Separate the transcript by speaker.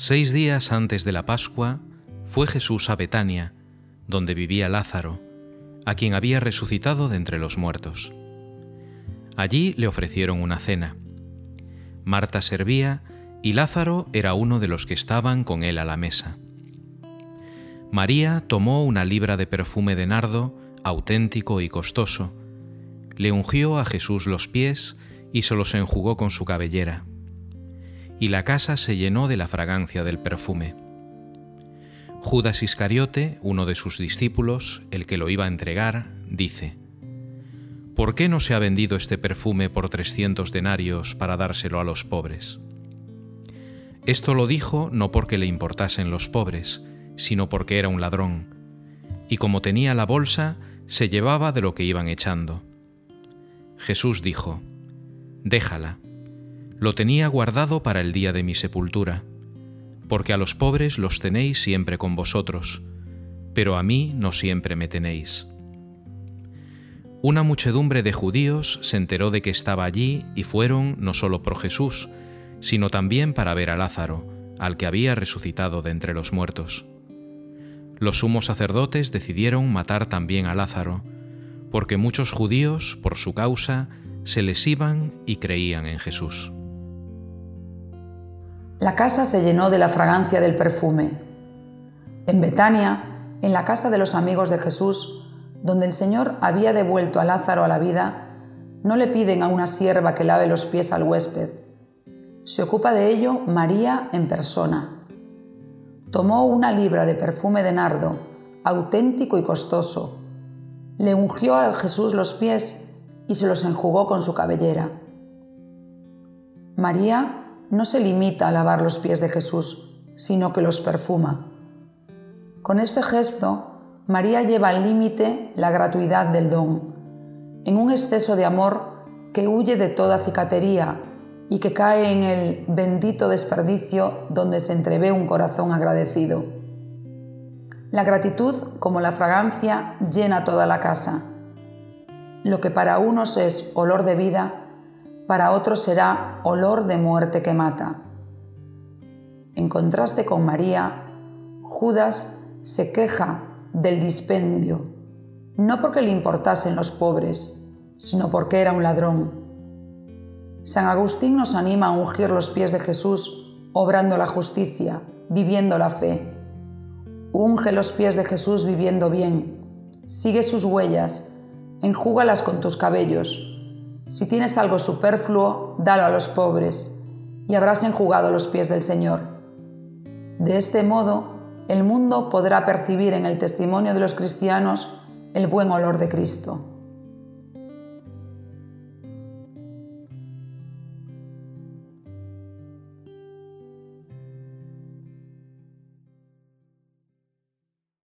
Speaker 1: Seis días antes de la Pascua fue Jesús a Betania, donde vivía Lázaro, a quien había resucitado de entre los muertos. Allí le ofrecieron una cena. Marta servía y Lázaro era uno de los que estaban con él a la mesa. María tomó una libra de perfume de nardo, auténtico y costoso, le ungió a Jesús los pies y se los enjugó con su cabellera y la casa se llenó de la fragancia del perfume. Judas Iscariote, uno de sus discípulos, el que lo iba a entregar, dice, ¿Por qué no se ha vendido este perfume por trescientos denarios para dárselo a los pobres? Esto lo dijo no porque le importasen los pobres, sino porque era un ladrón, y como tenía la bolsa, se llevaba de lo que iban echando. Jesús dijo, Déjala lo tenía guardado para el día de mi sepultura, porque a los pobres los tenéis siempre con vosotros, pero a mí no siempre me tenéis. Una muchedumbre de judíos se enteró de que estaba allí y fueron no solo por Jesús, sino también para ver a Lázaro, al que había resucitado de entre los muertos. Los sumos sacerdotes decidieron matar también a Lázaro, porque muchos judíos, por su causa, se les iban y creían en Jesús.
Speaker 2: La casa se llenó de la fragancia del perfume. En Betania, en la casa de los amigos de Jesús, donde el Señor había devuelto a Lázaro a la vida, no le piden a una sierva que lave los pies al huésped. Se ocupa de ello María en persona. Tomó una libra de perfume de nardo, auténtico y costoso. Le ungió a Jesús los pies y se los enjugó con su cabellera. María no se limita a lavar los pies de Jesús, sino que los perfuma. Con este gesto, María lleva al límite la gratuidad del don, en un exceso de amor que huye de toda cicatería y que cae en el bendito desperdicio donde se entrevé un corazón agradecido. La gratitud, como la fragancia, llena toda la casa. Lo que para unos es olor de vida, para otros será olor de muerte que mata. En contraste con María, Judas se queja del dispendio, no porque le importasen los pobres, sino porque era un ladrón. San Agustín nos anima a ungir los pies de Jesús, obrando la justicia, viviendo la fe. Unge los pies de Jesús viviendo bien, sigue sus huellas, enjúgalas con tus cabellos, si tienes algo superfluo, dalo a los pobres, y habrás enjugado los pies del Señor. De este modo, el mundo podrá percibir en el testimonio de los cristianos el buen olor de Cristo.